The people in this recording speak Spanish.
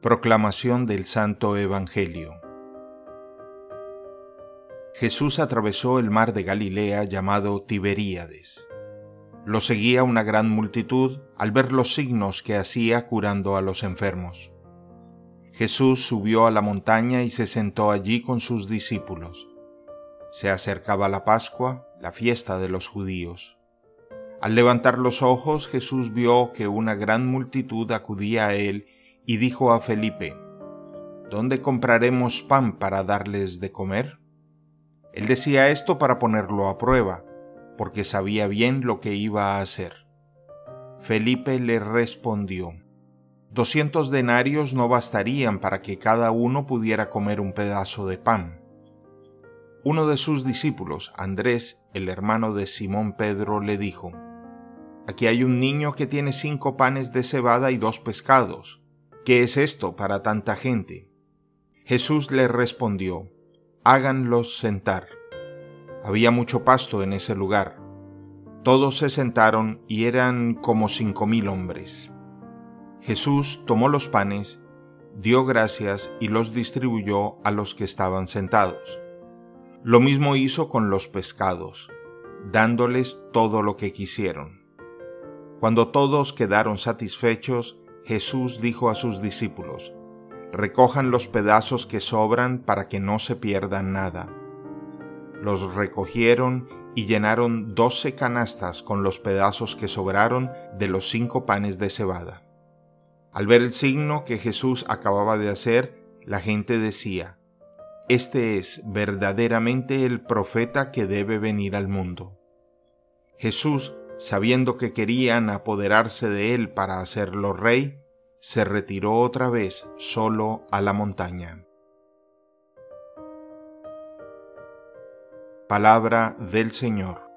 Proclamación del Santo Evangelio Jesús atravesó el mar de Galilea llamado Tiberíades. Lo seguía una gran multitud al ver los signos que hacía curando a los enfermos. Jesús subió a la montaña y se sentó allí con sus discípulos. Se acercaba la Pascua, la fiesta de los judíos. Al levantar los ojos Jesús vio que una gran multitud acudía a él y dijo a Felipe, ¿Dónde compraremos pan para darles de comer? Él decía esto para ponerlo a prueba, porque sabía bien lo que iba a hacer. Felipe le respondió, Doscientos denarios no bastarían para que cada uno pudiera comer un pedazo de pan. Uno de sus discípulos, Andrés, el hermano de Simón Pedro, le dijo, Aquí hay un niño que tiene cinco panes de cebada y dos pescados. ¿Qué es esto para tanta gente? Jesús le respondió, Háganlos sentar. Había mucho pasto en ese lugar. Todos se sentaron y eran como cinco mil hombres. Jesús tomó los panes, dio gracias y los distribuyó a los que estaban sentados. Lo mismo hizo con los pescados, dándoles todo lo que quisieron. Cuando todos quedaron satisfechos, Jesús dijo a sus discípulos, Recojan los pedazos que sobran para que no se pierdan nada. Los recogieron y llenaron doce canastas con los pedazos que sobraron de los cinco panes de cebada. Al ver el signo que Jesús acababa de hacer, la gente decía, Este es verdaderamente el profeta que debe venir al mundo. Jesús sabiendo que querían apoderarse de él para hacerlo rey, se retiró otra vez solo a la montaña. Palabra del Señor.